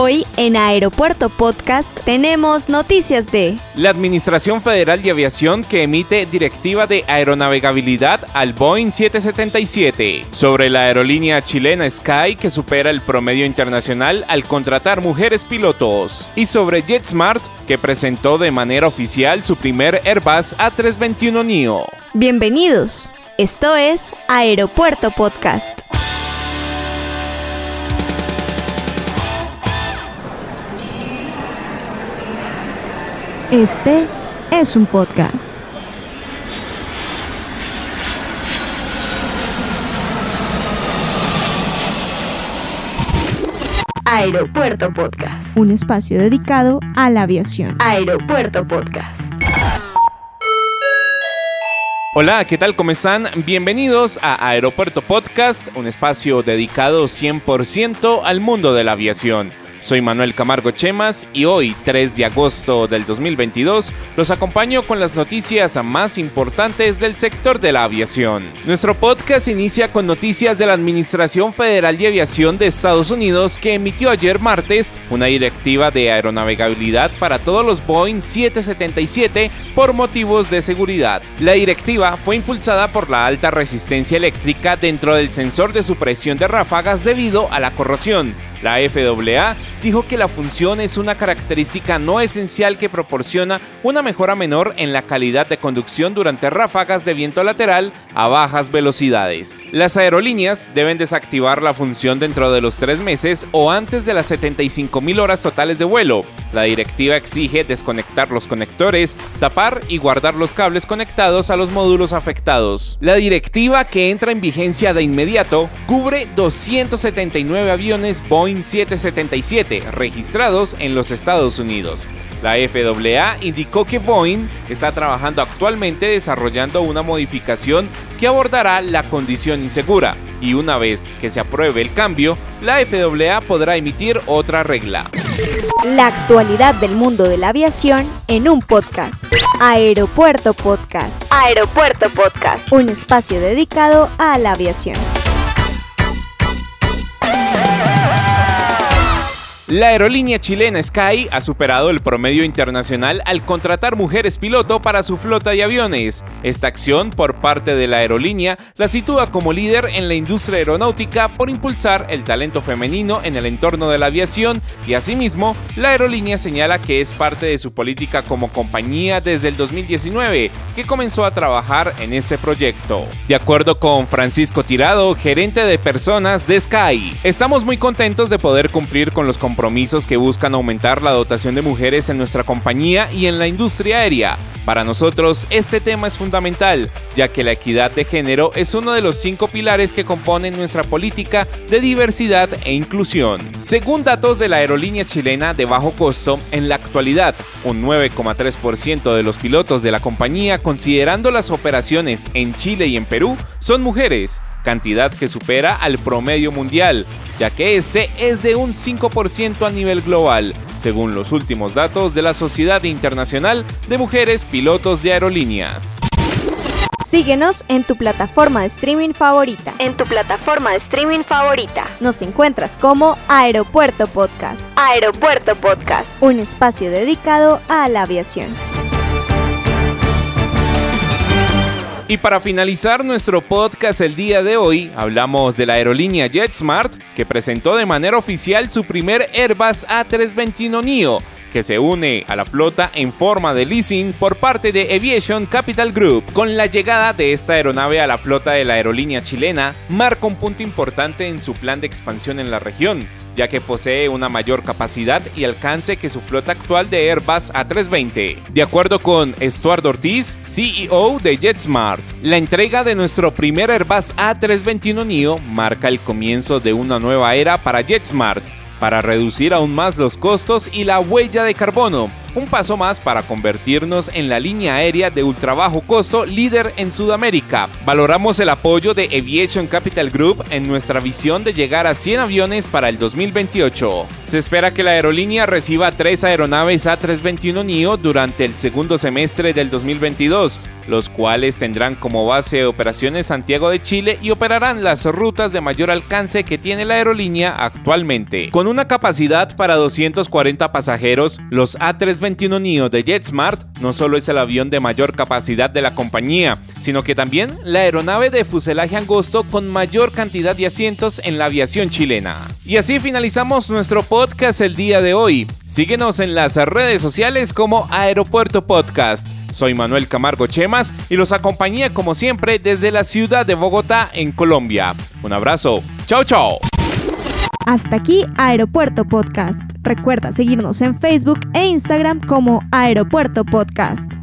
Hoy en Aeropuerto Podcast tenemos noticias de la Administración Federal de Aviación que emite directiva de aeronavegabilidad al Boeing 777, sobre la aerolínea chilena Sky que supera el promedio internacional al contratar mujeres pilotos, y sobre JetSmart que presentó de manera oficial su primer Airbus A321 NEO. Bienvenidos, esto es Aeropuerto Podcast. Este es un podcast. Aeropuerto Podcast. Un espacio dedicado a la aviación. Aeropuerto Podcast. Hola, ¿qué tal? ¿Cómo están? Bienvenidos a Aeropuerto Podcast, un espacio dedicado 100% al mundo de la aviación. Soy Manuel Camargo Chemas y hoy, 3 de agosto del 2022, los acompaño con las noticias más importantes del sector de la aviación. Nuestro podcast inicia con noticias de la Administración Federal de Aviación de Estados Unidos que emitió ayer martes una directiva de aeronavegabilidad para todos los Boeing 777 por motivos de seguridad. La directiva fue impulsada por la alta resistencia eléctrica dentro del sensor de supresión de ráfagas debido a la corrosión la FAA dijo que la función es una característica no esencial que proporciona una mejora menor en la calidad de conducción durante ráfagas de viento lateral a bajas velocidades. Las aerolíneas deben desactivar la función dentro de los tres meses o antes de las 75.000 horas totales de vuelo. La directiva exige desconectar los conectores, tapar y guardar los cables conectados a los módulos afectados. La directiva que entra en vigencia de inmediato cubre 279 aviones Boeing 777 registrados en los Estados Unidos. La FAA indicó que Boeing está trabajando actualmente desarrollando una modificación que abordará la condición insegura y una vez que se apruebe el cambio, la FAA podrá emitir otra regla. La actualidad del mundo de la aviación en un podcast. Aeropuerto Podcast. Aeropuerto Podcast. Un espacio dedicado a la aviación. La aerolínea chilena Sky ha superado el promedio internacional al contratar mujeres piloto para su flota de aviones. Esta acción por parte de la aerolínea la sitúa como líder en la industria aeronáutica por impulsar el talento femenino en el entorno de la aviación y asimismo la aerolínea señala que es parte de su política como compañía desde el 2019 que comenzó a trabajar en este proyecto. De acuerdo con Francisco Tirado, gerente de personas de Sky, estamos muy contentos de poder cumplir con los compromisos compromisos que buscan aumentar la dotación de mujeres en nuestra compañía y en la industria aérea. Para nosotros este tema es fundamental, ya que la equidad de género es uno de los cinco pilares que componen nuestra política de diversidad e inclusión. Según datos de la aerolínea chilena de bajo costo, en la actualidad, un 9,3% de los pilotos de la compañía, considerando las operaciones en Chile y en Perú, son mujeres cantidad que supera al promedio mundial, ya que este es de un 5% a nivel global, según los últimos datos de la Sociedad Internacional de Mujeres Pilotos de Aerolíneas. Síguenos en tu plataforma de streaming favorita. En tu plataforma de streaming favorita. Nos encuentras como Aeropuerto Podcast. Aeropuerto Podcast. Un espacio dedicado a la aviación. Y para finalizar nuestro podcast el día de hoy, hablamos de la aerolínea JetSmart, que presentó de manera oficial su primer Airbus A321 NEO, que se une a la flota en forma de leasing por parte de Aviation Capital Group. Con la llegada de esta aeronave a la flota de la aerolínea chilena, marca un punto importante en su plan de expansión en la región ya que posee una mayor capacidad y alcance que su flota actual de Airbus A320. De acuerdo con Stuart Ortiz, CEO de JetSmart, la entrega de nuestro primer Airbus A321 NEO marca el comienzo de una nueva era para JetSmart para reducir aún más los costos y la huella de carbono, un paso más para convertirnos en la línea aérea de ultra bajo costo líder en Sudamérica. Valoramos el apoyo de Aviation Capital Group en nuestra visión de llegar a 100 aviones para el 2028. Se espera que la aerolínea reciba tres aeronaves A321 NEO durante el segundo semestre del 2022 los cuales tendrán como base operaciones Santiago de Chile y operarán las rutas de mayor alcance que tiene la aerolínea actualmente. Con una capacidad para 240 pasajeros, los A321 NEO de JetSmart no solo es el avión de mayor capacidad de la compañía, sino que también la aeronave de fuselaje angosto con mayor cantidad de asientos en la aviación chilena. Y así finalizamos nuestro podcast el día de hoy. Síguenos en las redes sociales como Aeropuerto Podcast. Soy Manuel Camargo Chemas y los acompañé como siempre desde la ciudad de Bogotá en Colombia. Un abrazo. Chao, chao. Hasta aquí Aeropuerto Podcast. Recuerda seguirnos en Facebook e Instagram como Aeropuerto Podcast.